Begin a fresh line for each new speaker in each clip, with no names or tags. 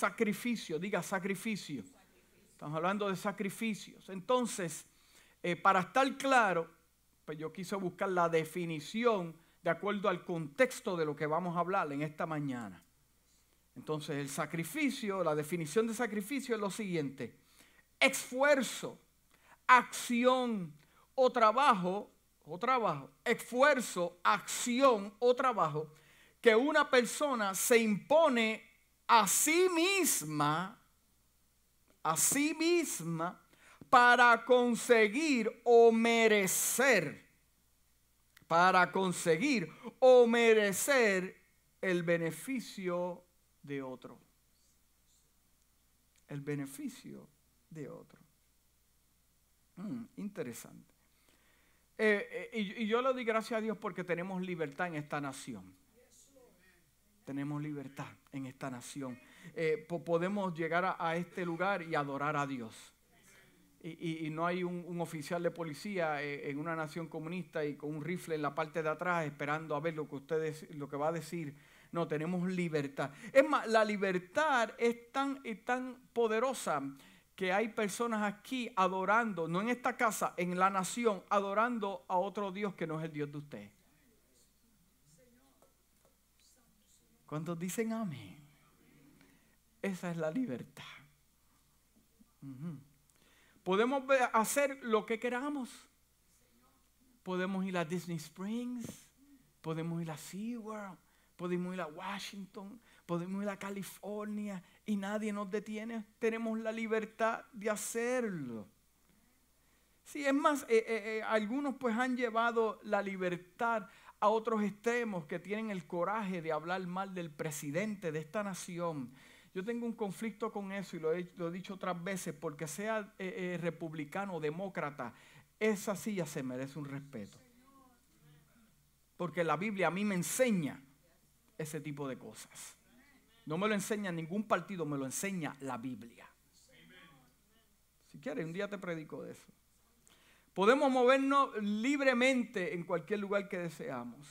sacrificio, diga sacrificio. Estamos hablando de sacrificios. Entonces, eh, para estar claro, pues yo quise buscar la definición de acuerdo al contexto de lo que vamos a hablar en esta mañana. Entonces, el sacrificio, la definición de sacrificio es lo siguiente. Esfuerzo, acción o trabajo, o trabajo, esfuerzo, acción o trabajo que una persona se impone a sí misma, a sí misma, para conseguir o merecer, para conseguir o merecer el beneficio de otro. El beneficio de otro. Mm, interesante. Eh, eh, y, y yo le doy gracias a Dios porque tenemos libertad en esta nación tenemos libertad en esta nación. Eh, podemos llegar a, este lugar y adorar a Dios. Y, no hay un, oficial de policía eh, en una nación comunista y con un rifle en la parte de atrás esperando a ver lo que ustedes, lo que va a decir. No, tenemos libertad. Es más, la libertad es tan, es tan poderosa que hay personas aquí adorando, no en esta casa, en la nación, adorando a otro Dios que no es el Dios de usted. ¿Cuántos dicen amén? Esa es la libertad. Podemos hacer lo que queramos. Podemos ir a Disney Springs, podemos ir a SeaWorld, podemos ir a Washington, podemos ir a California y nadie nos detiene. Tenemos la libertad de hacerlo. Sí, es más, eh, eh, eh, algunos pues han llevado la libertad a otros extremos que tienen el coraje de hablar mal del presidente de esta nación. Yo tengo un conflicto con eso y lo he, dicho otras veces, porque sea eh, eh, republicano o demócrata, esa silla se merece un respeto. Porque la Biblia a mí me enseña ese tipo de cosas. No me lo enseña ningún partido, me lo enseña la Biblia. Si quieres, un día te predico de eso. Podemos movernos libremente en cualquier lugar que deseamos.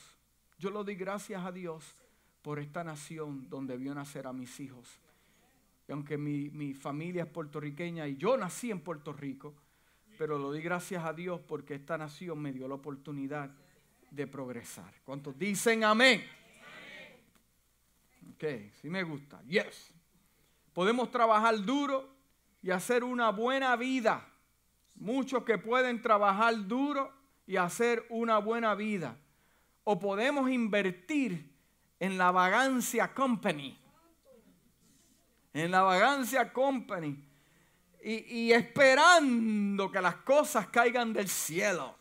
Yo lo doy gracias a Dios por esta nación donde vio nacer a mis hijos. Y aunque mi, mi, familia es puertorriqueña y yo nací en Puerto Rico, pero lo doy gracias a Dios porque esta nación me dio la oportunidad de progresar. ¿Cuántos dicen amén? Ok, sí me gusta. Yes. Podemos trabajar duro y hacer una buena vida Muchos que pueden trabajar duro y hacer una buena vida. O podemos invertir en la vagancia company. En la vagancia company. Y, esperando que las cosas caigan del cielo.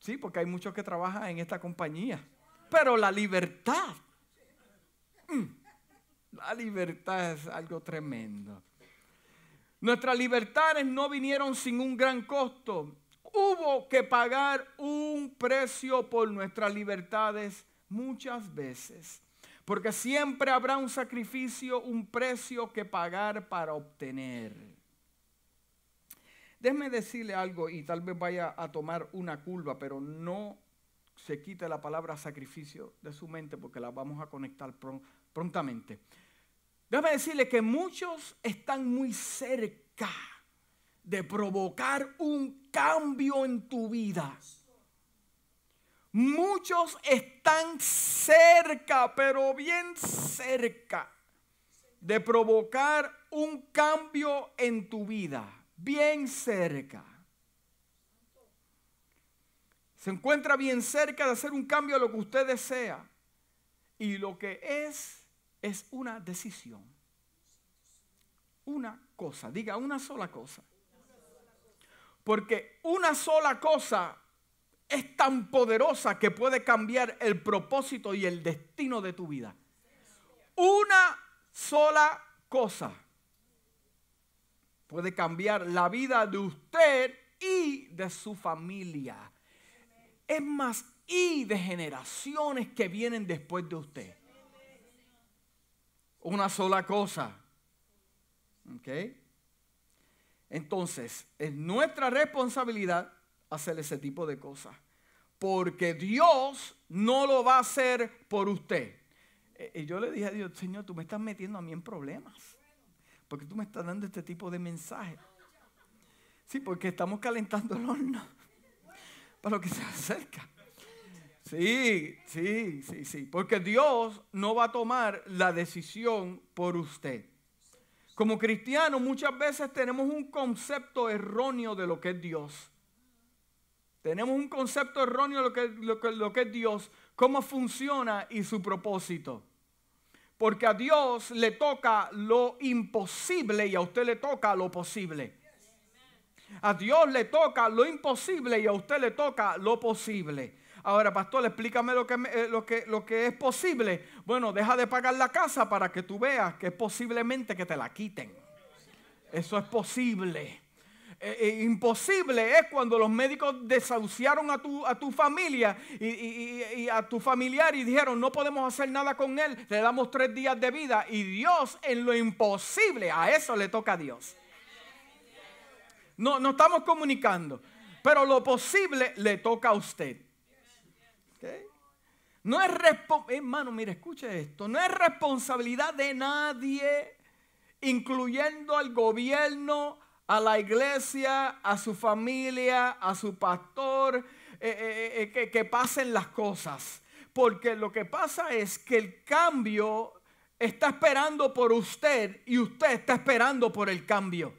Sí, porque hay muchos que trabajan en esta compañía. Pero la libertad. Mm, la libertad es algo tremendo. Nuestras libertades no vinieron sin un gran costo. Hubo que pagar un precio por nuestras libertades muchas veces. Porque siempre habrá un sacrificio, un precio que pagar para obtener. Déjeme decirle algo y tal vez vaya a tomar una curva, pero no se quite la palabra sacrificio de su mente porque la vamos a conectar prontamente. Déjame decirle que muchos están muy cerca de provocar un cambio en tu vida. Muchos están cerca, pero bien cerca, de provocar un cambio en tu vida. Bien cerca. Se encuentra bien cerca de hacer un cambio a lo que usted desea. Y lo que es es una decisión. Una cosa, diga una sola cosa. Porque una sola cosa es tan poderosa que puede cambiar el propósito y el destino de tu vida. Una sola cosa puede cambiar la vida de usted y de su familia. Es más, y de generaciones que vienen después de usted una sola cosa. ¿Ok? Entonces, es nuestra responsabilidad hacer ese tipo de cosas. Porque Dios no lo va a hacer por usted. Eh, y yo le dije a Dios, Señor, tú me estás metiendo a mí en problemas. Porque tú me estás dando este tipo de mensaje. Sí, porque estamos calentando el horno para lo que se acerca. Sí, sí, sí, sí. Porque Dios no va a tomar la decisión por usted. Como cristianos muchas veces tenemos un concepto erróneo de lo que es Dios. Tenemos un concepto erróneo de lo que, lo lo que es Dios, cómo funciona y su propósito. Porque a Dios le toca lo imposible y a usted le toca lo posible. A Dios le toca lo imposible y a usted le toca lo posible. Ahora, pastor, explícame lo que, eh, lo, que, es posible. Bueno, deja de pagar la casa para que tú veas que es posiblemente que te la quiten. Eso es posible. Eh, eh, imposible es cuando los médicos desahuciaron a tu, a tu familia y, a tu familiar y dijeron no podemos hacer nada con él, le damos tres días de vida y Dios en lo imposible, a eso le toca a Dios. No, no estamos comunicando, pero lo posible le toca a usted. No es hermano, mire, escuche esto, no es responsabilidad de nadie, incluyendo al gobierno, a la iglesia, a su familia, a su pastor, eh, eh, eh, que, que pasen las cosas. Porque lo que pasa es que el cambio está esperando por usted y usted está esperando por el cambio.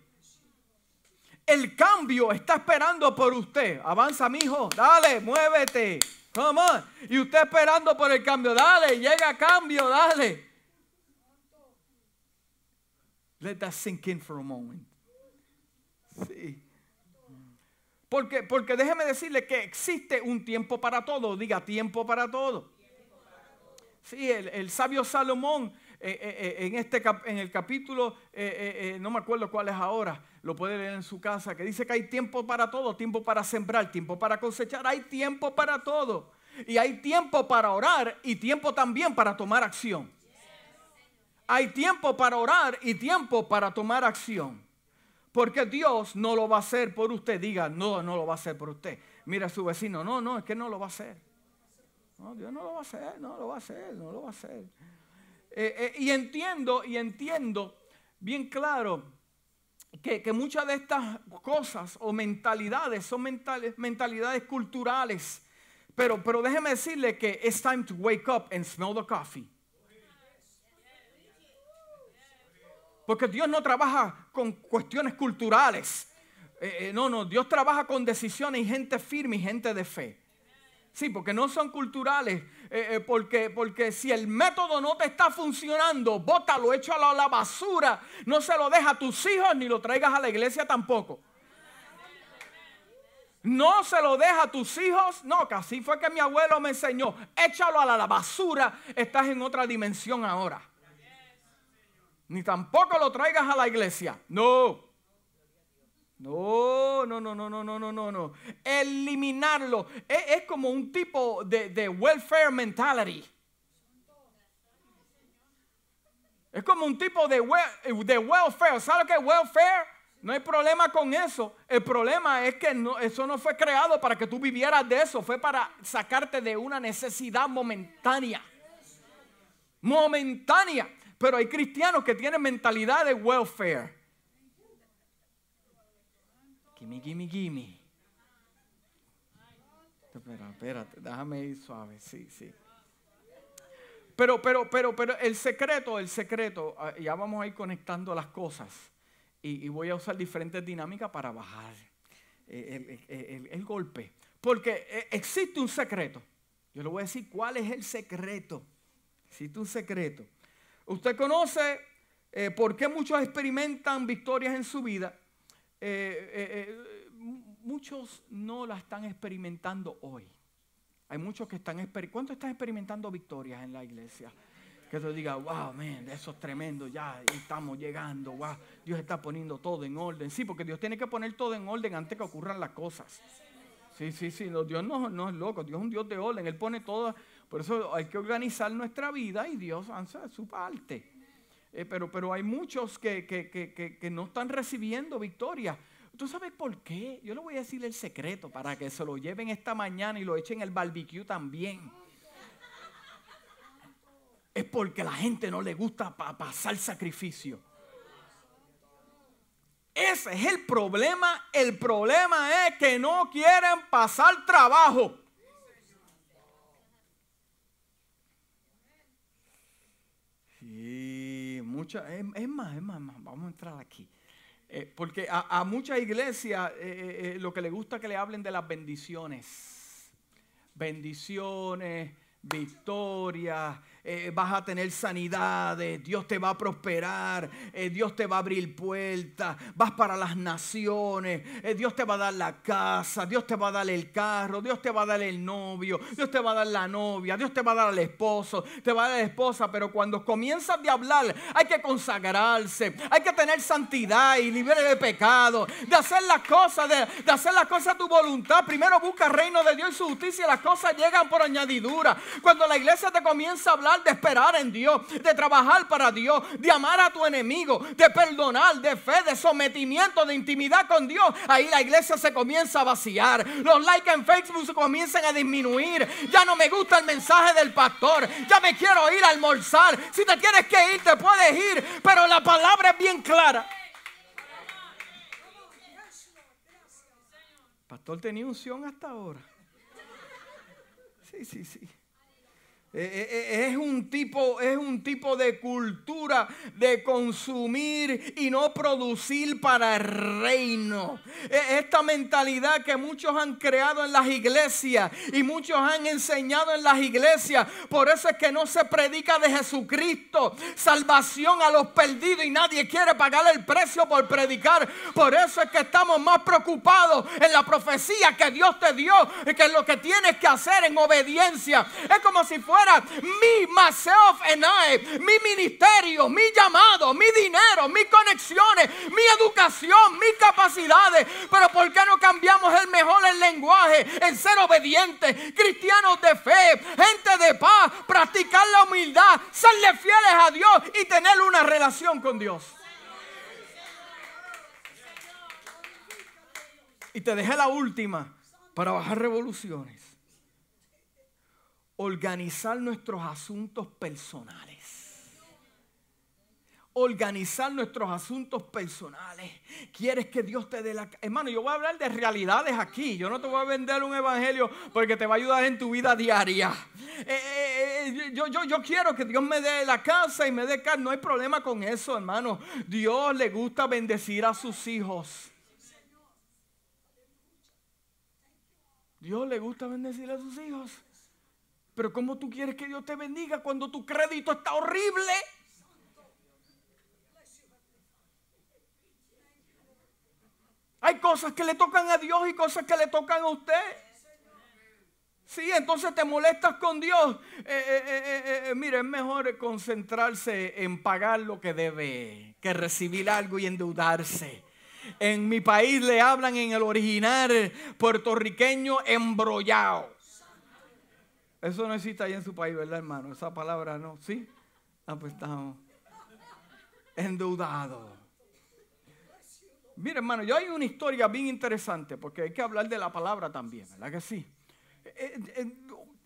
El cambio está esperando por usted. Avanza, mi hijo. Dale, muévete. Come on. Y usted esperando por el cambio. Dale, llega cambio, dale. Let that sink in for a moment. Sí. Porque, porque déjeme decirle que existe un tiempo para todo. Diga tiempo para todo. Sí, el, sabio Salomón en, este, en el capítulo, no me acuerdo cuál es ahora, lo puede leer en su casa, que dice que hay tiempo para todo, tiempo para sembrar, tiempo para cosechar, hay tiempo para todo. Y hay tiempo para orar y tiempo también para tomar acción. Hay tiempo para orar y tiempo para tomar acción. Porque Dios no lo va a hacer por usted. Diga, no, no lo va a hacer por usted. Mira a su vecino, no, no, es que no lo va a hacer. No, Dios no lo va a hacer, no lo va a hacer, no lo va a hacer. Eh, eh, y entiendo, y entiendo bien claro que, muchas de estas cosas o mentalidades son mentalidades culturales. Pero, pero déjeme decirle que it's time to wake up and smell the coffee. Porque Dios no trabaja con cuestiones culturales. Eh, no, no, Dios trabaja con decisiones y gente firme y gente de fe. Sí, porque no son culturales. Eh, porque, porque si el método no te está funcionando, bótalo, échalo a la basura. No se lo deja a tus hijos ni lo traigas a la iglesia tampoco. No se lo deja a tus hijos. No, que fue que mi abuelo me enseñó. Échalo a la basura. Estás en otra dimensión ahora ni tampoco lo traigas a la iglesia. No. No, no, no, no, no, no, no, no, no. Eliminarlo es, como un tipo de, welfare mentality. Es como un tipo de, de welfare. ¿Sabe qué es welfare? No hay problema con eso. El problema es que no, eso no fue creado para que tú vivieras de eso. Fue para sacarte de una necesidad momentánea. Momentánea. Pero hay cristianos que tienen mentalidad de welfare. Gimme, gimme, gimme. Espera, espérate, déjame ir suave, sí, sí. Pero, pero, pero, pero el secreto, el secreto, ah, ya vamos a ir conectando las cosas. Y, voy a usar diferentes dinámicas para bajar el, el golpe. Porque eh, existe un secreto. Yo le voy a decir cuál es el secreto. Existe un secreto. Usted conoce eh, por qué muchos experimentan victorias en su vida. Eh, eh, muchos no la están experimentando hoy. Hay muchos que están experimentando. ¿Cuántos están experimentando victorias en la iglesia? Que te diga, wow, man, eso es tremendo, ya estamos llegando, wow, Dios está poniendo todo en orden. Sí, porque Dios tiene que poner todo en orden antes que ocurran las cosas. Sí, sí, sí, Dios no, no es loco, Dios es un Dios de orden, Él pone todo por eso hay que organizar nuestra vida y Dios hace su parte. Eh, pero, pero hay muchos que, que, no están recibiendo victoria. ¿Tú sabes por qué? Yo le voy a decir el secreto para que se lo lleven esta mañana y lo echen el barbecue también. es porque la gente no le gusta pasar sacrificio. Ese es el problema. El problema es que no quieren pasar trabajo. Y mucha, es, más, es más, vamos a entrar aquí. Eh, porque a, muchas iglesias eh, eh, lo que le gusta es que le hablen de las bendiciones. Bendiciones, victorias, eh, vas a tener sanidades, Dios te va a prosperar, eh, Dios te va a abrir puertas, vas para las naciones, eh, Dios te va a dar la casa, Dios te va a dar el carro, Dios te va a dar el novio, Dios te va a dar la novia, Dios te va a dar al esposo, te va a dar la esposa, pero cuando comienzas de hablar hay que consagrarse, hay que tener santidad y libre de pecado, de hacer las cosas, de, hacer las cosas a tu voluntad. Primero busca el reino de Dios y su justicia y las cosas llegan por añadidura. Cuando la iglesia te comienza a hablar, de esperar en Dios, de trabajar para Dios, de amar a tu enemigo, de perdonar, de fe, de sometimiento, de intimidad con Dios, ahí la iglesia se comienza a vaciar. Los likes en Facebook se comienzan a disminuir. Ya no me gusta el mensaje del pastor. Ya me quiero ir a almorzar. Si te tienes que ir, te puedes ir. Pero la palabra es bien clara. Pastor tenía unción hasta ahora. Sí, sí, sí. Eh, eh, eh, es un, tipo, es un tipo de cultura de consumir y no producir para el reino. Esta mentalidad que muchos han creado en las iglesias y muchos han enseñado en las iglesias. Por eso es que no se predica de Jesucristo, salvación a los perdidos y nadie quiere pagar el precio por predicar. Por eso es que estamos más preocupados en la profecía que Dios te dio, que lo que tienes que hacer en obediencia. Es como si fuera mi myself and I, mi ministerio, mi llamado, mi dinero, mis conexiones, mi educación, mis capacidades. Pero ¿por qué no cambiamos el mejor el lenguaje en ser obedientes, cristianos de fe, gente de paz, practicar la humildad, serle fieles a Dios y tener una relación con Dios? Y te dejé la última para bajar revoluciones organizar nuestros asuntos personales. Organizar nuestros asuntos personales. ¿Quieres que Dios te dé la... Hermano, yo voy a hablar de realidades aquí. Yo no te voy a vender un evangelio porque te va a ayudar en tu vida diaria. Eh, eh, eh, yo, yo, yo quiero que Dios me dé la casa y me dé casa. No hay problema con eso, hermano. Dios le gusta bendecir a sus hijos. Dios le gusta bendecir a sus hijos. Pero ¿cómo tú quieres que Dios te bendiga cuando tu crédito está horrible? Hay cosas que le tocan a Dios y cosas que le tocan a usted. Sí, entonces te molestas con Dios. Eh, eh, eh, mire, es mejor concentrarse en pagar lo que debe que recibir algo y endeudarse. En mi país le hablan en el original puertorriqueño embrollado. Eso no existe ahí en su país, ¿verdad, hermano? Esa palabra no. ¿Sí? Ah, pues estamos endeudados. Mira, hermano, yo hay una historia bien interesante porque hay que hablar de la palabra también, ¿verdad que sí? Eh, eh, eh,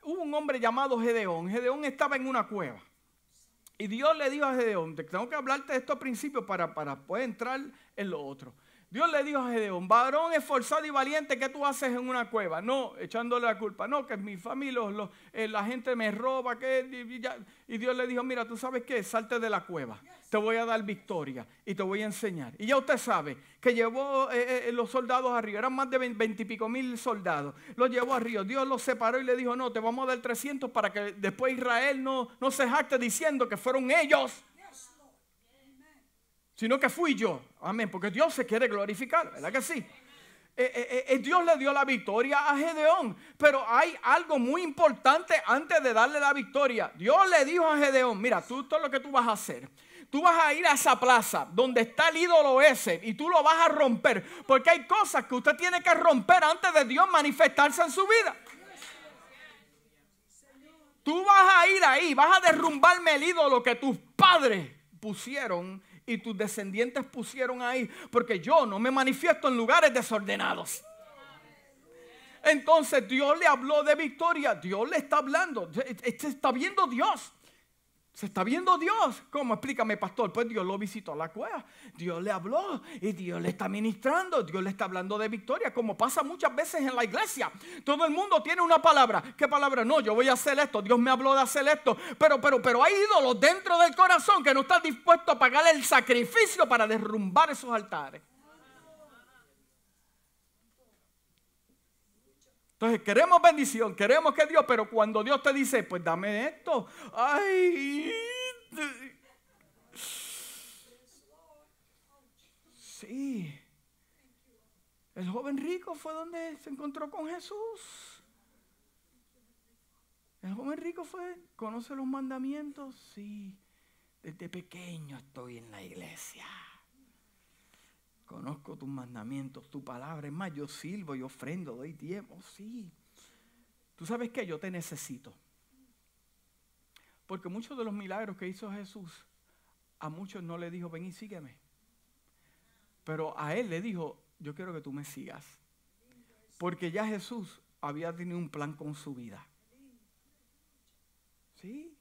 hubo un hombre llamado Gedeón. Gedeón estaba en una cueva. Y Dios le dijo a Gedeón, tengo que hablarte de esto al principio para, para poder entrar en lo otro. Dios le dijo a Gedeón, varón esforzado y valiente, ¿qué tú haces en una cueva? No, echándole la culpa. No, que mi familia, eh, la gente me roba. Que, y, Dios le dijo, mira, tú sabes qué, salte de la cueva. Te voy a dar victoria y te voy a enseñar. Y ya usted sabe que llevó eh, eh, los soldados arriba. Eran más de veintipico mil soldados. Los llevó arriba. Dios los separó y le dijo, no, te vamos a dar 300 para que después Israel no, no se jacte diciendo que fueron ellos sino que fui yo. Amén, porque Dios se quiere glorificar, ¿verdad que sí? Eh, eh, eh, Dios le dio la victoria a Gedeón, pero hay algo muy importante antes de darle la victoria. Dios le dijo a Gedeón, mira, tú es lo que tú vas a hacer. Tú vas a ir a esa plaza donde está el ídolo ese y tú lo vas a romper, porque hay cosas que usted tiene que romper antes de Dios manifestarse en su vida. Tú vas a ir ahí, vas a derrumbarme el ídolo que tus padres pusieron y tus descendientes pusieron ahí, porque yo no me manifiesto en lugares desordenados. Entonces Dios le habló de victoria, Dios le está hablando, este está viendo Dios. Se está viendo Dios. ¿Cómo? Explícame, pastor. Pues Dios lo visitó a la cueva. Dios le habló y Dios le está ministrando. Dios le está hablando de victoria, como pasa muchas veces en la iglesia. Todo el mundo tiene una palabra. ¿Qué palabra? No, yo voy a hacer esto. Dios me habló de hacer esto. Pero, pero, pero hay ídolos dentro del corazón que no están dispuestos a pagar el sacrificio para derrumbar esos altares. Entonces queremos bendición, queremos que Dios, pero cuando Dios te dice, pues dame esto, ay, sí. El joven rico fue donde se encontró con Jesús. El joven rico fue, conoce los mandamientos, sí. Desde pequeño estoy en la iglesia. Conozco tus mandamientos, tu palabra. Es más, yo silbo y ofrendo, doy tiempo. Sí. Tú sabes que yo te necesito. Porque muchos de los milagros que hizo Jesús, a muchos no le dijo, ven y sígueme. Pero a él le dijo, yo quiero que tú me sigas. Porque ya Jesús había tenido un plan con su vida. Sí.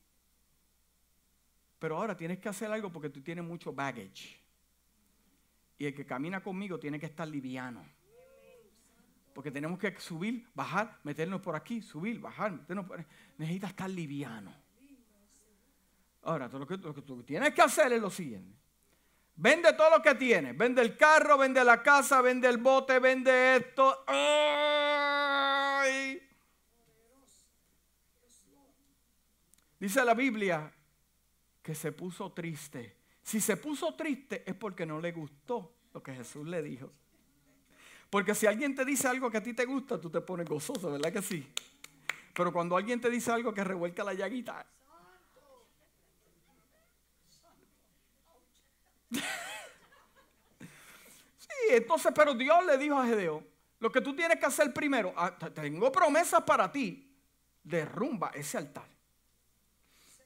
Pero ahora tienes que hacer algo porque tú tienes mucho baggage. Y el que camina conmigo tiene que estar liviano. Porque tenemos que subir, bajar, meternos por aquí, subir, bajar, meternos por Necesita estar liviano. Ahora, lo que, lo que tú tienes que hacer es lo siguiente. Vende todo lo que tienes. Vende el carro, vende la casa, vende el bote, vende esto. Dice la Biblia que se puso triste si se puso triste es porque no le gustó lo que Jesús le dijo. Porque si alguien te dice algo que a ti te gusta, tú te pones gozoso, ¿verdad que sí? Pero cuando alguien te dice algo que revuelca la llaguita. sí, entonces, pero Dios le dijo a Gedeo, lo que tú tienes que hacer primero, ah, tengo promesas para ti, derrumba ese altar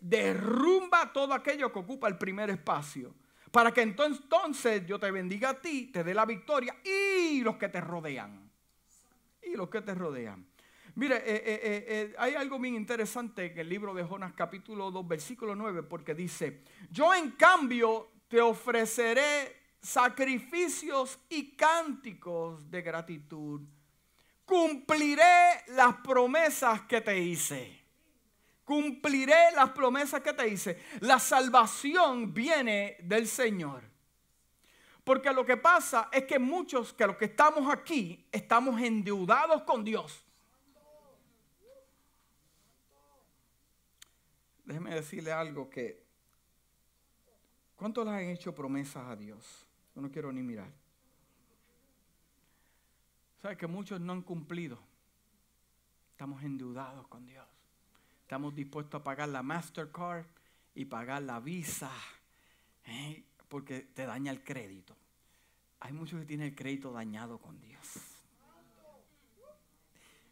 derrumba todo aquello que ocupa el primer espacio. Para que entonces yo te bendiga a ti, te dé la victoria y los que te rodean. Y los que te rodean. Mire, eh, eh, eh, hay algo bien interesante en el libro de Jonas capítulo 2, versículo 9, porque dice, yo en cambio te ofreceré sacrificios y cánticos de gratitud. Cumpliré las promesas que te hice cumpliré las promesas que te hice. La salvación viene del Señor. Porque lo que pasa es que muchos que los que estamos aquí estamos endeudados con Dios. Déjeme decirle algo que... ¿Cuántos le han hecho promesas a Dios? Yo no quiero ni mirar. ¿Sabe que muchos no han cumplido? Estamos endeudados con Dios. Estamos dispuestos a pagar la Mastercard y pagar la Visa, ¿eh? porque te daña el crédito. Hay muchos que tienen el crédito dañado con Dios.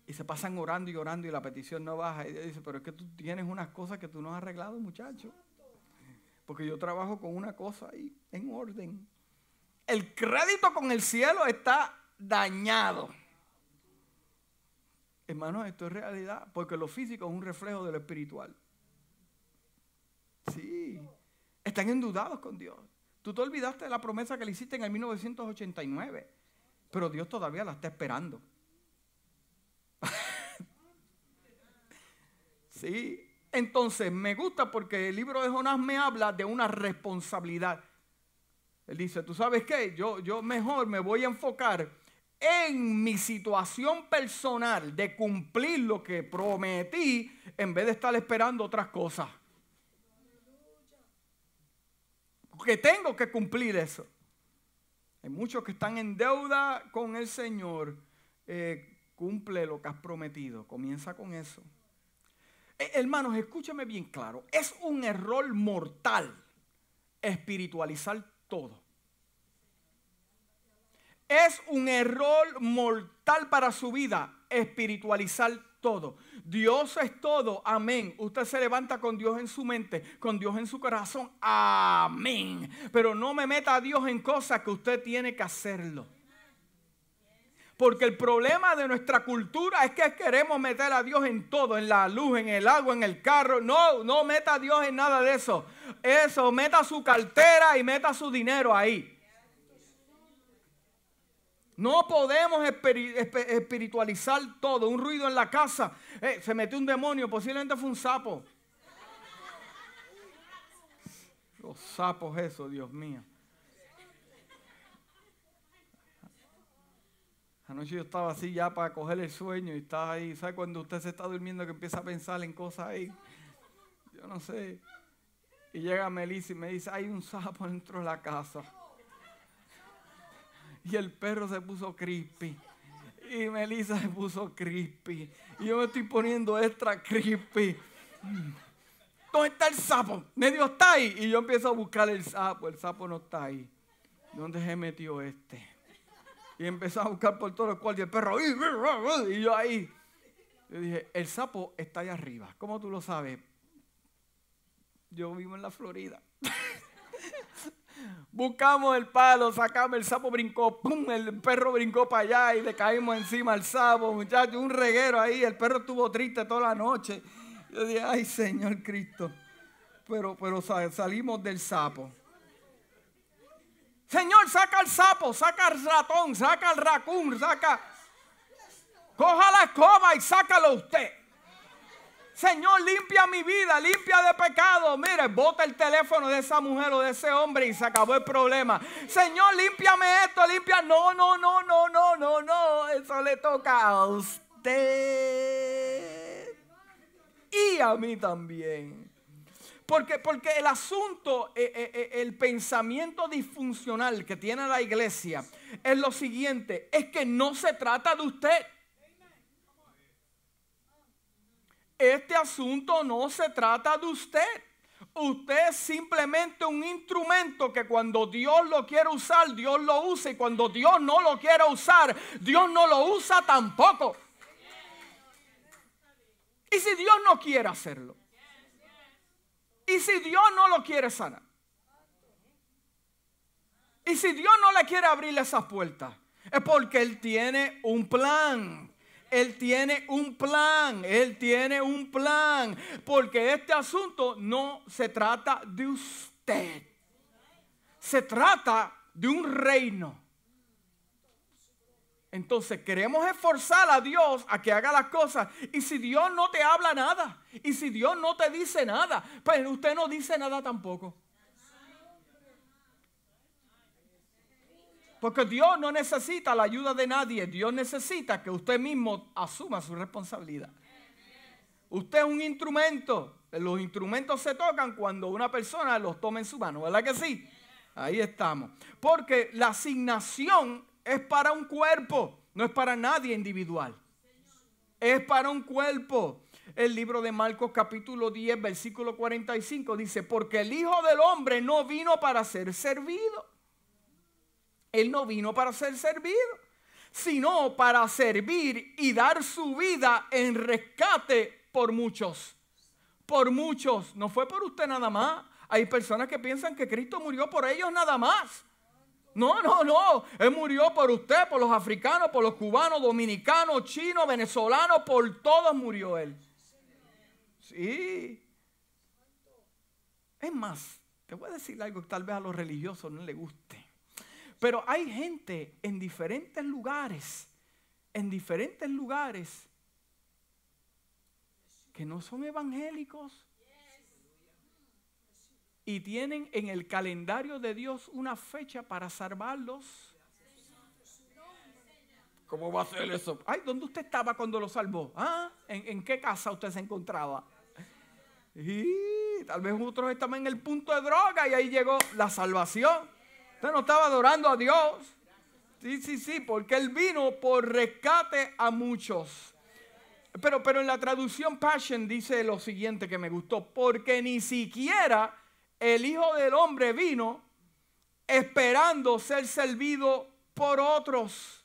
Y se pasan orando y orando y la petición no baja. Y dice, pero es que tú tienes unas cosas que tú no has arreglado, muchacho. Porque yo trabajo con una cosa ahí en orden. El crédito con el cielo está dañado. Hermano, esto es realidad, porque lo físico es un reflejo de lo espiritual. Sí, están endudados con Dios. Tú te olvidaste de la promesa que le hiciste en el 1989, pero Dios todavía la está esperando. sí, entonces me gusta porque el libro de Jonás me habla de una responsabilidad. Él dice, ¿tú sabes qué? Yo, yo mejor me voy a enfocar en mi situación personal de cumplir lo que prometí en vez de estar esperando otras cosas. Que tengo que cumplir eso. Hay muchos que están en deuda con el Señor. Eh, cumple lo que has prometido. Comienza con eso. Eh, hermanos, escúchame bien claro. Es un error mortal espiritualizar todo. Es un error mortal para su vida espiritualizar todo. Dios es todo, amén. Usted se levanta con Dios en su mente, con Dios en su corazón, amén. Pero no me meta a Dios en cosas que usted tiene que hacerlo. Porque el problema de nuestra cultura es que queremos meter a Dios en todo, en la luz, en el agua, en el carro. No, no meta a Dios en nada de eso. Eso, meta su cartera y meta su dinero ahí. No podemos espiritualizar todo. Un ruido en la casa. Eh, se metió un demonio, posiblemente fue un sapo. Los sapos, eso, Dios mío. Anoche yo estaba así ya para coger el sueño y estaba ahí. ¿Sabe cuando usted se está durmiendo que empieza a pensar en cosas ahí? Yo no sé. Y llega Melissa y me dice, hay un sapo dentro de la casa. Y el perro se puso crispy. Y Melissa se puso crispy. Y yo me estoy poniendo extra crispy. ¿Dónde está el sapo? Medio está ahí. Y yo empiezo a buscar el sapo. El sapo no está ahí. ¿Dónde se metió este? Y empezó a buscar por todo el cuarto. Y el perro. Y yo ahí. Yo dije, el sapo está allá arriba. ¿Cómo tú lo sabes? Yo vivo en la Florida. Buscamos el palo, sacamos el sapo, brincó, ¡pum! El perro brincó para allá y le caímos encima al sapo, muchachos, un reguero ahí. El perro estuvo triste toda la noche. Yo dije, ay Señor Cristo. Pero, pero salimos del sapo. Señor, saca el sapo, saca el ratón, saca el racún, saca. Coja la escoba y sácalo usted. Señor, limpia mi vida, limpia de pecado. Mire, bota el teléfono de esa mujer o de ese hombre y se acabó el problema. Señor, límpiame esto, limpia. No, no, no, no, no, no, no. Eso le toca a usted. Y a mí también. Porque, porque el asunto, eh, eh, eh, el pensamiento disfuncional que tiene la iglesia es lo siguiente, es que no se trata de usted. Este asunto no se trata de usted. Usted es simplemente un instrumento que cuando Dios lo quiere usar, Dios lo usa. Y cuando Dios no lo quiere usar, Dios no lo usa tampoco. ¿Y si Dios no quiere hacerlo? ¿Y si Dios no lo quiere sanar? ¿Y si Dios no le quiere abrir esas puertas? Es porque Él tiene un plan. Él tiene un plan, Él tiene un plan, porque este asunto no se trata de usted, se trata de un reino. Entonces queremos esforzar a Dios a que haga las cosas. Y si Dios no te habla nada, y si Dios no te dice nada, pues usted no dice nada tampoco. Porque Dios no necesita la ayuda de nadie. Dios necesita que usted mismo asuma su responsabilidad. Usted es un instrumento. Los instrumentos se tocan cuando una persona los toma en su mano. ¿Verdad que sí? Ahí estamos. Porque la asignación es para un cuerpo, no es para nadie individual. Es para un cuerpo. El libro de Marcos capítulo 10, versículo 45 dice, porque el Hijo del Hombre no vino para ser servido él no vino para ser servido, sino para servir y dar su vida en rescate por muchos. Por muchos. No fue por usted nada más. Hay personas que piensan que Cristo murió por ellos nada más. No, no, no. Él murió por usted, por los africanos, por los cubanos, dominicanos, chinos, venezolanos, por todos murió Él. Sí. Es más, te voy a decir algo que tal vez a los religiosos no les guste. Pero hay gente en diferentes lugares, en diferentes lugares, que no son evangélicos y tienen en el calendario de Dios una fecha para salvarlos. ¿Cómo va a ser eso? Ay, ¿dónde usted estaba cuando lo salvó? ¿Ah? ¿En, ¿En, qué casa usted se encontraba? Y tal vez otros estaban en el punto de droga y ahí llegó la salvación. Usted no estaba adorando a Dios. Sí, sí, sí, porque Él vino por rescate a muchos. Pero, pero en la traducción Passion dice lo siguiente que me gustó. Porque ni siquiera el Hijo del Hombre vino esperando ser servido por otros,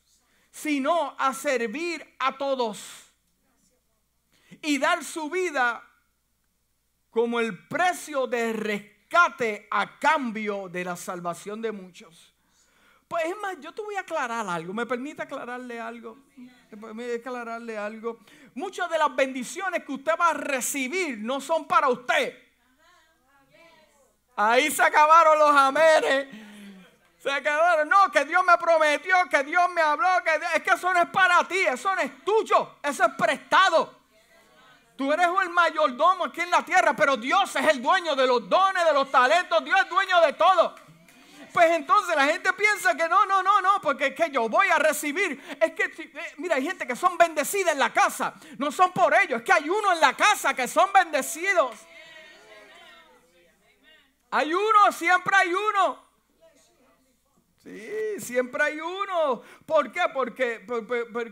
sino a servir a todos y dar su vida como el precio de rescate a cambio de la salvación de muchos. Pues es más, yo te voy a aclarar algo. ¿Me permite aclararle algo? ¿Me permite aclararle algo? Muchas de las bendiciones que usted va a recibir no son para usted. Ahí se acabaron los amenes. Se acabaron. No, que Dios me prometió, que Dios me habló, que es que eso no es para ti, eso no es tuyo, eso es prestado. Tú eres el mayordomo aquí en la tierra, pero Dios es el dueño de los dones, de los talentos, Dios es dueño de todo. Pues entonces la gente piensa que no, no, no, no, porque es que yo voy a recibir. Es que, eh, mira, hay gente que son bendecidas en la casa. No son por ellos, es que hay uno en la casa que son bendecidos. Hay uno, siempre hay uno. Sí, siempre hay uno. ¿Por qué? Porque,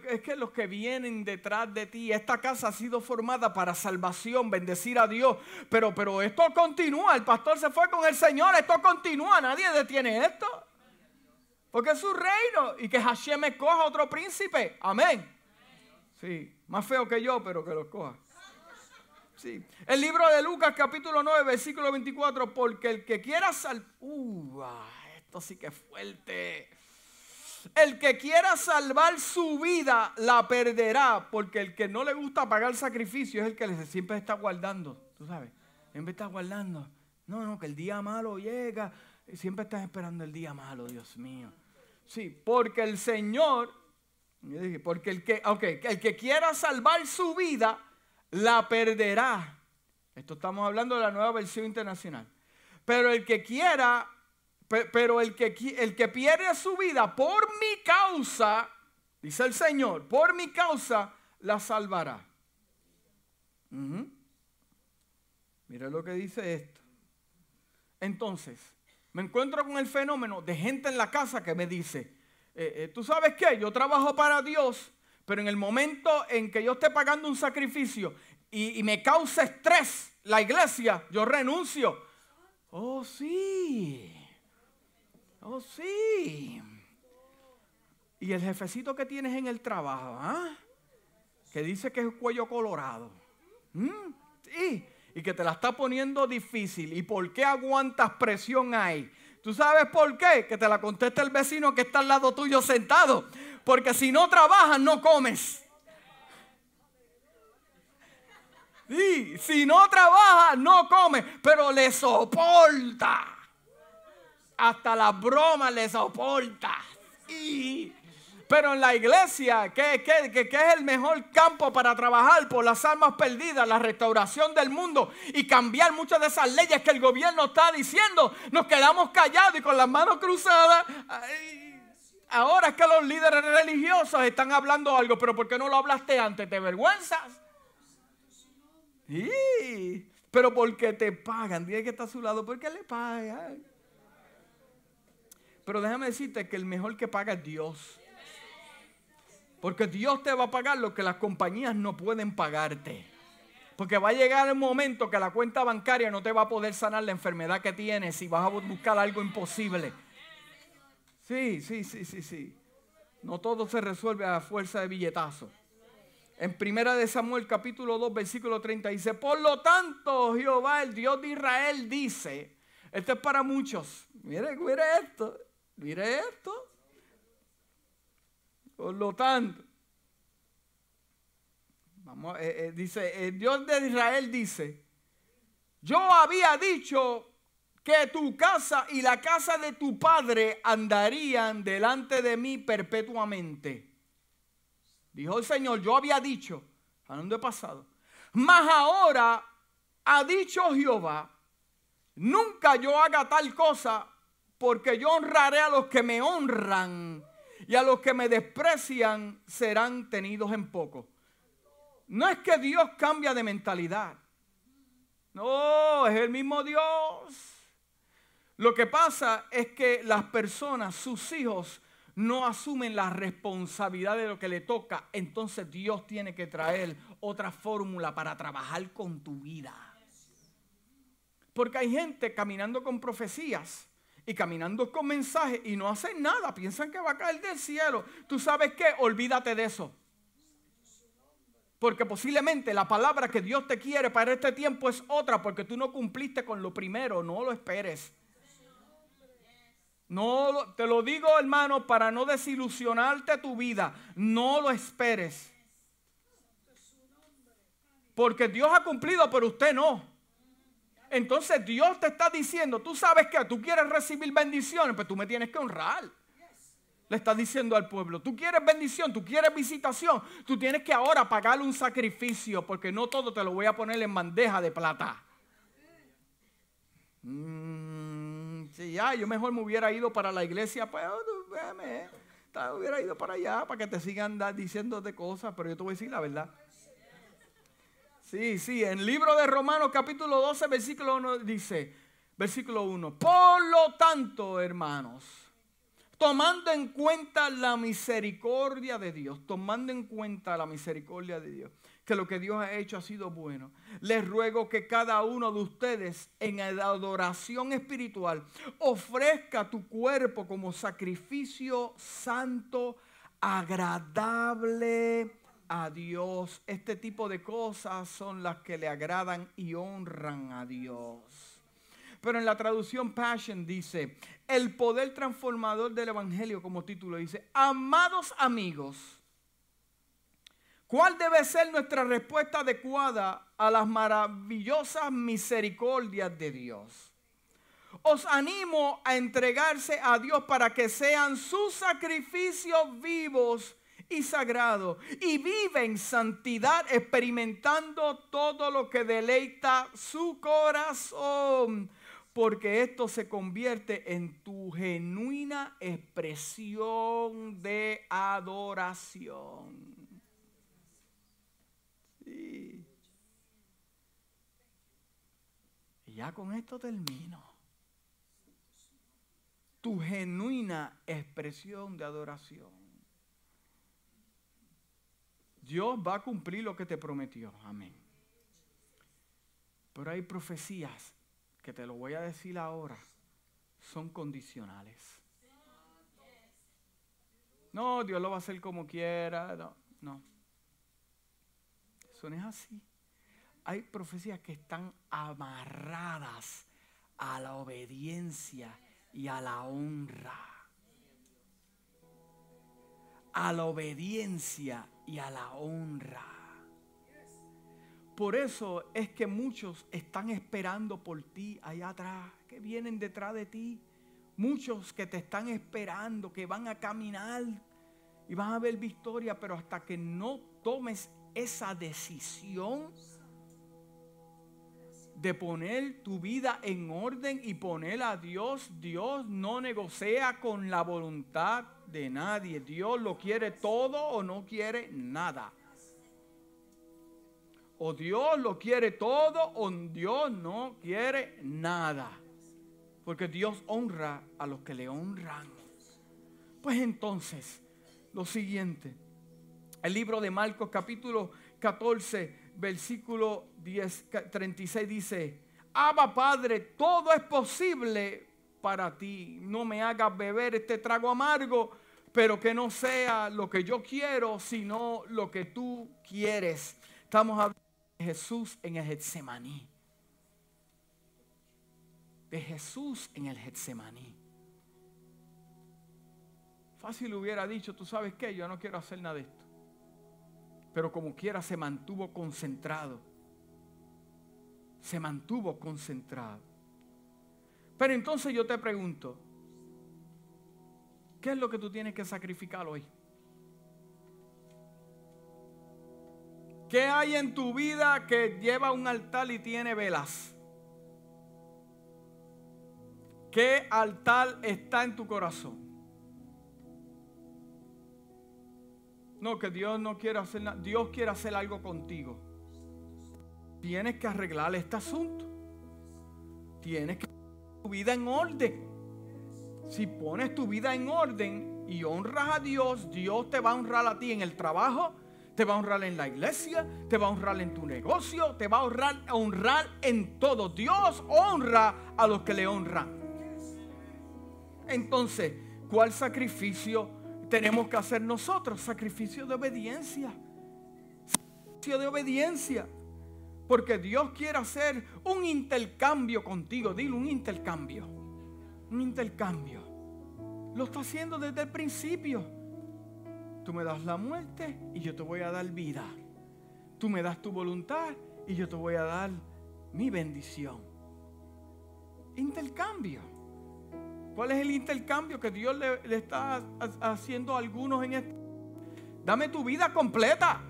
es que los que vienen detrás de ti, esta casa ha sido formada para salvación, bendecir a Dios. Pero, pero esto continúa. El pastor se fue con el Señor. Esto continúa. Nadie detiene esto. Porque es su reino. Y que Hashem escoja otro príncipe. Amén. Sí, más feo que yo, pero que lo coja. Sí. El libro de Lucas, capítulo 9, versículo 24. Porque el que quiera salvar. Uh, esto sí que es fuerte. El que quiera salvar su vida la perderá, porque el que no le gusta pagar sacrificio es el que siempre está guardando, tú sabes, siempre está guardando. No, no, que el día malo llega, siempre estás esperando el día malo, Dios mío. Sí, porque el Señor, porque el que, okay, el que quiera salvar su vida la perderá. Esto estamos hablando de la nueva versión internacional. Pero el que quiera pero el que, el que pierde su vida por mi causa, dice el Señor, por mi causa la salvará. Mira lo que dice esto. Entonces, me encuentro con el fenómeno de gente en la casa que me dice, eh, eh, tú sabes qué, yo trabajo para Dios, pero en el momento en que yo esté pagando un sacrificio y, y me causa estrés la iglesia, yo renuncio. Oh, sí. Oh, sí. Y el jefecito que tienes en el trabajo, ¿ah? Que dice que es cuello colorado. ¿Mm? Sí. Y que te la está poniendo difícil. ¿Y por qué aguantas presión ahí? ¿Tú sabes por qué? Que te la conteste el vecino que está al lado tuyo sentado. Porque si no trabajas, no comes. Sí, si no trabajas, no comes. Pero le soporta hasta la broma le soporta. pero en la iglesia, ¿qué, es el mejor campo para trabajar por las almas perdidas, la restauración del mundo y cambiar muchas de esas leyes que el gobierno está diciendo? Nos quedamos callados y con las manos cruzadas. ahora es que los líderes religiosos están hablando algo, pero ¿por qué no lo hablaste antes? ¿Te vergüenzas? Sí, pero porque te pagan. Dile que está a su lado, ¿por qué le pagan? Pero déjame decirte que el mejor que paga es Dios. Porque Dios te va a pagar lo que las compañías no pueden pagarte. Porque va a llegar el momento que la cuenta bancaria no te va a poder sanar la enfermedad que tienes y vas a buscar algo imposible. Sí, sí, sí, sí, sí. No todo se resuelve a fuerza de billetazo. En primera de Samuel capítulo 2 versículo 30 dice, por lo tanto Jehová, el Dios de Israel, dice, esto es para muchos, mire, mire esto, Mire esto. Por lo tanto, vamos, eh, eh, dice, el Dios de Israel dice, yo había dicho que tu casa y la casa de tu padre andarían delante de mí perpetuamente. Dijo el Señor, yo había dicho, hablando de pasado, mas ahora ha dicho Jehová, nunca yo haga tal cosa porque yo honraré a los que me honran y a los que me desprecian serán tenidos en poco. No es que Dios cambia de mentalidad. No, es el mismo Dios. Lo que pasa es que las personas, sus hijos, no asumen la responsabilidad de lo que le toca. Entonces Dios tiene que traer otra fórmula para trabajar con tu vida. Porque hay gente caminando con profecías y caminando con mensajes y no hacen nada, piensan que va a caer del cielo. ¿Tú sabes qué? Olvídate de eso. Porque posiblemente la palabra que Dios te quiere para este tiempo es otra, porque tú no cumpliste con lo primero, no lo esperes. No, te lo digo hermano para no desilusionarte tu vida. No lo esperes. Porque Dios ha cumplido, pero usted no. Entonces Dios te está diciendo, tú sabes que tú quieres recibir bendiciones, pues tú me tienes que honrar. Le está diciendo al pueblo, tú quieres bendición, tú quieres visitación, tú tienes que ahora pagarle un sacrificio, porque no todo te lo voy a poner en bandeja de plata. Mm, si ya, yo mejor me hubiera ido para la iglesia, pues, véame, hubiera ido para allá para que te sigan diciéndote cosas, pero yo te voy a decir la verdad. Sí, sí, en el libro de Romanos capítulo 12, versículo 1 dice, versículo 1, por lo tanto, hermanos, tomando en cuenta la misericordia de Dios, tomando en cuenta la misericordia de Dios, que lo que Dios ha hecho ha sido bueno, les ruego que cada uno de ustedes en adoración espiritual ofrezca tu cuerpo como sacrificio santo, agradable a Dios. Este tipo de cosas son las que le agradan y honran a Dios. Pero en la traducción Passion dice, el poder transformador del Evangelio como título dice, amados amigos, ¿cuál debe ser nuestra respuesta adecuada a las maravillosas misericordias de Dios? Os animo a entregarse a Dios para que sean sus sacrificios vivos y sagrado y vive en santidad experimentando todo lo que deleita su corazón porque esto se convierte en tu genuina expresión de adoración. Y ya con esto termino. Tu genuina expresión de adoración. Dios va a cumplir lo que te prometió. Amén. Pero hay profecías que te lo voy a decir ahora, son condicionales. No, Dios lo va a hacer como quiera. No, no. Eso no es así. Hay profecías que están amarradas a la obediencia y a la honra. A la obediencia y a la honra. Por eso es que muchos están esperando por ti allá atrás, que vienen detrás de ti. Muchos que te están esperando, que van a caminar y van a ver victoria, pero hasta que no tomes esa decisión de poner tu vida en orden y poner a Dios, Dios no negocia con la voluntad de nadie. Dios lo quiere todo o no quiere nada. O Dios lo quiere todo o Dios no quiere nada. Porque Dios honra a los que le honran. Pues entonces, lo siguiente. El libro de Marcos capítulo 14, versículo 10, 36 dice, Abba Padre, todo es posible para ti. No me hagas beber este trago amargo, pero que no sea lo que yo quiero, sino lo que tú quieres. Estamos hablando de Jesús en el Getsemaní. De Jesús en el Getsemaní. Fácil hubiera dicho, tú sabes qué, yo no quiero hacer nada de esto. Pero como quiera se mantuvo concentrado. Se mantuvo concentrado. Pero entonces yo te pregunto, ¿qué es lo que tú tienes que sacrificar hoy? ¿Qué hay en tu vida que lleva un altar y tiene velas? ¿Qué altar está en tu corazón? No, que Dios no quiere hacer nada. Dios quiere hacer algo contigo. Tienes que arreglar este asunto. Tienes que tu vida en orden. Si pones tu vida en orden y honras a Dios, Dios te va a honrar a ti en el trabajo, te va a honrar en la iglesia, te va a honrar en tu negocio, te va a honrar, honrar en todo. Dios honra a los que le honran. Entonces, ¿cuál sacrificio tenemos que hacer nosotros? Sacrificio de obediencia. Sacrificio de obediencia. Porque Dios quiere hacer un intercambio contigo. Dile un intercambio. Un intercambio. lo está haciendo desde el principio. Tú me das la muerte y yo te voy a dar vida. Tú me das tu voluntad y yo te voy a dar mi bendición. Intercambio. ¿Cuál es el intercambio que Dios le, está haciendo a algunos en esto? Dame tu vida completa.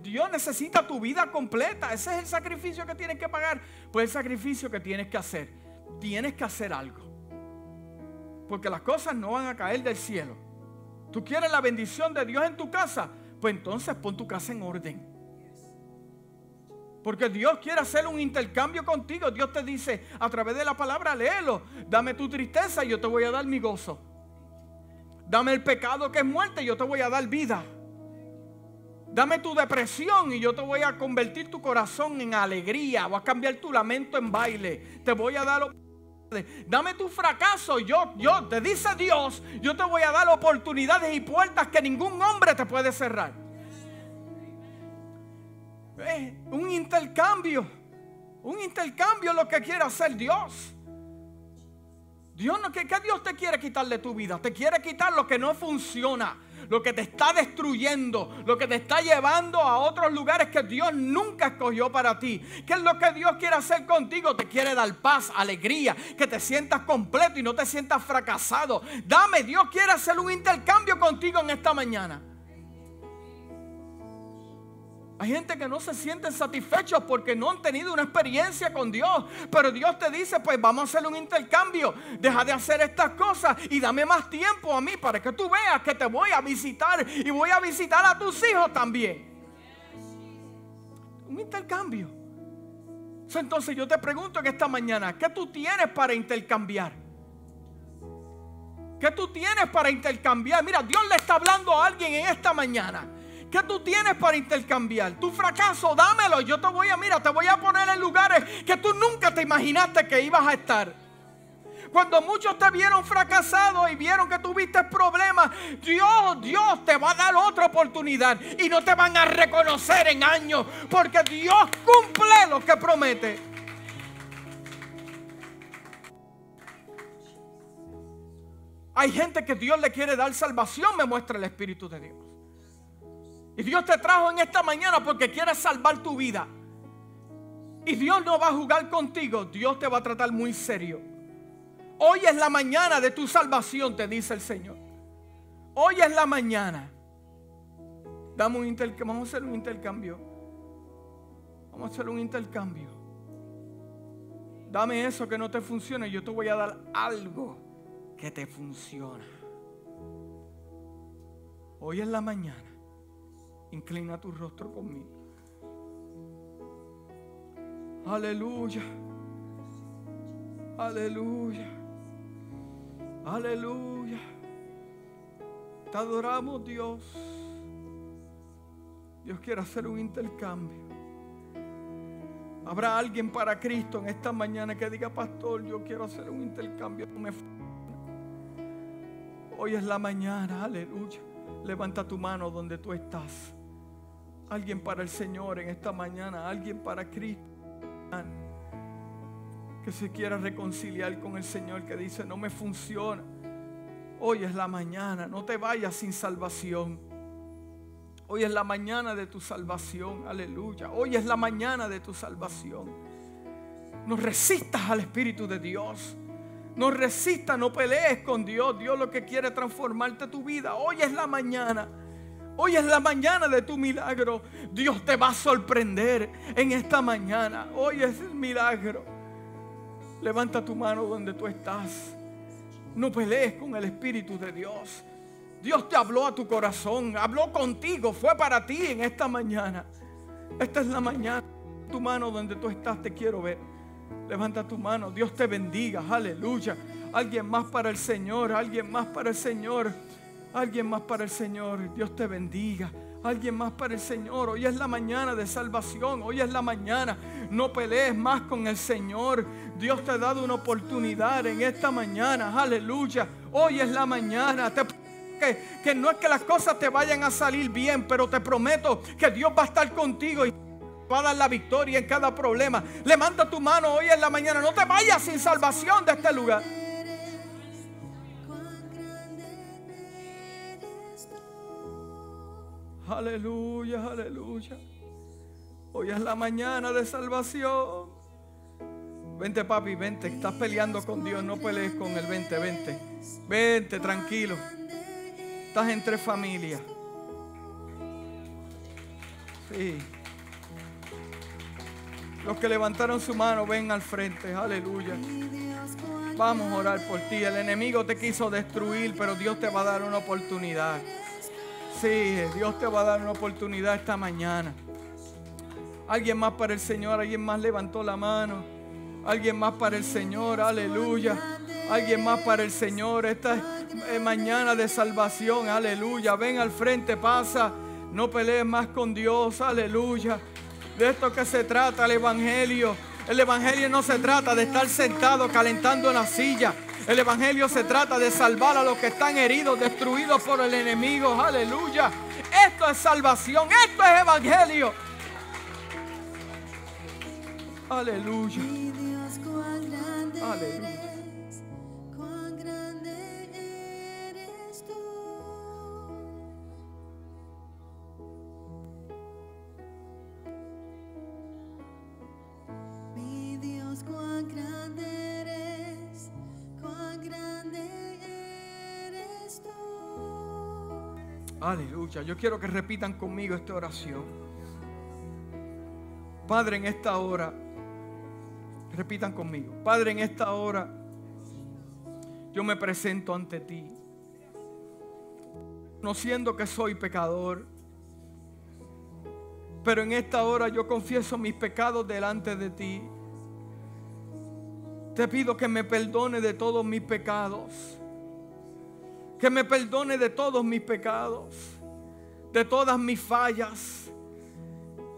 Dios necesita tu vida completa. Ese es el sacrificio que tienes que pagar. Pues el sacrificio que tienes que hacer. Tienes que hacer algo. Porque las cosas no van a caer del cielo. Tú quieres la bendición de Dios en tu casa. Pues entonces pon tu casa en orden. Porque Dios quiere hacer un intercambio contigo. Dios te dice a través de la palabra, léelo. Dame tu tristeza y yo te voy a dar mi gozo. Dame el pecado que es muerte y yo te voy a dar vida. Dame tu depresión y yo te voy a convertir tu corazón en alegría. Voy a cambiar tu lamento en baile. Te voy a dar Dame tu fracaso. Yo, yo, te dice Dios, yo te voy a dar oportunidades y puertas que ningún hombre te puede cerrar. un intercambio. Un intercambio es lo que quiere hacer Dios. Dios no, ¿qué, ¿qué Dios te quiere quitar de tu vida? Te quiere quitar lo que no funciona lo que te está destruyendo, lo que te está llevando a otros lugares que Dios nunca escogió para ti. ¿Qué es lo que Dios quiere hacer contigo? Te quiere dar paz, alegría, que te sientas completo y no te sientas fracasado. Dame, Dios quiere hacer un intercambio contigo en esta mañana. Hay gente que no se sienten satisfechos porque no han tenido una experiencia con Dios. Pero Dios te dice, pues vamos a hacer un intercambio. Deja de hacer estas cosas y dame más tiempo a mí para que tú veas que te voy a visitar y voy a visitar a tus hijos también. Un intercambio. Entonces yo te pregunto en esta mañana, ¿qué tú tienes para intercambiar? ¿Qué tú tienes para intercambiar? Mira, Dios le está hablando a alguien en esta mañana. ¿Qué tú tienes para intercambiar? Tu fracaso, dámelo. Yo te voy a, mira, te voy a poner en lugares que tú nunca te imaginaste que ibas a estar. Cuando muchos te vieron fracasado y vieron que tuviste problemas, Dios, Dios te va a dar otra oportunidad y no te van a reconocer en años, porque Dios cumple lo que promete. Hay gente que Dios le quiere dar salvación, me muestra el Espíritu de Dios. Y Dios te trajo en esta mañana porque quiere salvar tu vida. Y Dios no va a jugar contigo, Dios te va a tratar muy serio. Hoy es la mañana de tu salvación, te dice el Señor. Hoy es la mañana. Dame un vamos a hacer un intercambio. Vamos a hacer un intercambio. Dame eso que no te funciona y yo te voy a dar algo que te funciona. Hoy es la mañana. Inclina tu rostro conmigo. Aleluya. Aleluya. Aleluya. Te adoramos Dios. Dios quiere hacer un intercambio. Habrá alguien para Cristo en esta mañana que diga, pastor, yo quiero hacer un intercambio. Hoy es la mañana, aleluya. Levanta tu mano donde tú estás. Alguien para el Señor en esta mañana. Alguien para Cristo. Que se quiera reconciliar con el Señor. Que dice, no me funciona. Hoy es la mañana. No te vayas sin salvación. Hoy es la mañana de tu salvación. Aleluya. Hoy es la mañana de tu salvación. No resistas al Espíritu de Dios. No resistas, no pelees con Dios. Dios lo que quiere transformarte tu vida. Hoy es la mañana. Hoy es la mañana de tu milagro. Dios te va a sorprender en esta mañana. Hoy es el milagro. Levanta tu mano donde tú estás. No pelees con el Espíritu de Dios. Dios te habló a tu corazón, habló contigo, fue para ti en esta mañana. Esta es la mañana. Tu mano donde tú estás, te quiero ver. Levanta tu mano, Dios te bendiga, aleluya. Alguien más para el Señor, alguien más para el Señor. Alguien más para el Señor. Dios te bendiga. Alguien más para el Señor. Hoy es la mañana de salvación. Hoy es la mañana. No pelees más con el Señor. Dios te ha dado una oportunidad en esta mañana. Aleluya. Hoy es la mañana. que, que no es que las cosas te vayan a salir bien, pero te prometo que Dios va a estar contigo y va a dar la victoria en cada problema. Levanta tu mano hoy en la mañana. No te vayas sin salvación de este lugar. Aleluya, aleluya. Hoy es la mañana de salvación. Vente papi, vente. Estás peleando con Dios. No pelees con el vente, vente. Vente, tranquilo. Estás entre familias. Sí. Los que levantaron su mano, ven al frente. Aleluya. Vamos a orar por ti. El enemigo te quiso destruir, pero Dios te va a dar una oportunidad. Sí, Dios te va a dar una oportunidad esta mañana. Alguien más para el Señor, alguien más levantó la mano. Alguien más para el Señor, aleluya. Alguien más para el Señor. Esta es mañana de salvación, aleluya. Ven al frente, pasa. No pelees más con Dios, aleluya. De esto que se trata el Evangelio. El Evangelio no se trata de estar sentado calentando en la silla. El Evangelio se trata de salvar a los que están heridos, destruidos por el enemigo. Aleluya. Esto es salvación. Esto es Evangelio. Aleluya. Aleluya. Aleluya. Yo quiero que repitan conmigo esta oración. Padre, en esta hora, repitan conmigo. Padre, en esta hora, yo me presento ante ti. Conociendo que soy pecador. Pero en esta hora yo confieso mis pecados delante de ti. Te pido que me perdone de todos mis pecados que me perdone de todos mis pecados, de todas mis fallas.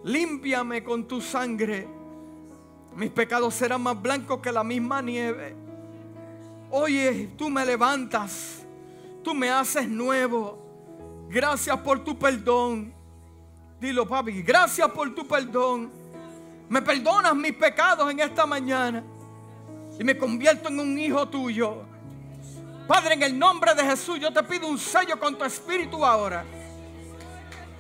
Límpiame con tu sangre. Mis pecados serán más blancos que la misma nieve. Oye, tú me levantas, tú me haces nuevo. Gracias por tu perdón. Dilo, papi, gracias por tu perdón. Me perdonas mis pecados en esta mañana y me convierto en un hijo tuyo. Padre, en el nombre de Jesús, yo te pido un sello con tu espíritu ahora.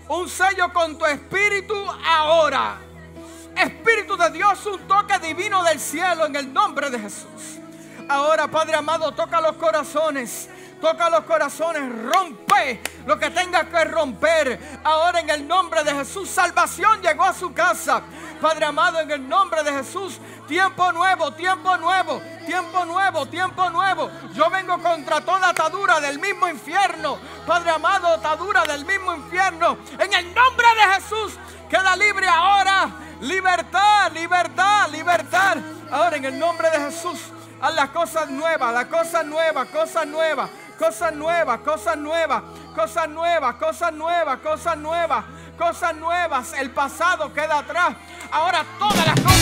Un sello con tu espíritu ahora. Espíritu de Dios, un toque divino del cielo en el nombre de Jesús. Ahora, Padre amado, toca los corazones. Toca los corazones, rompe lo que tenga que romper. Ahora en el nombre de Jesús, salvación llegó a su casa. Padre amado, en el nombre de Jesús, tiempo nuevo, tiempo nuevo, tiempo nuevo, tiempo nuevo. Yo vengo contra toda atadura del mismo infierno. Padre amado, atadura del mismo infierno. En el nombre de Jesús, queda libre ahora. Libertad, libertad, libertad. Ahora en el nombre de Jesús, haz las cosas nuevas, las cosas nuevas, cosas nuevas, cosas nuevas, cosas nuevas, cosas nuevas, cosas nuevas, cosas nuevas, cosas nuevas. El pasado queda atrás. Ahora todas las cosas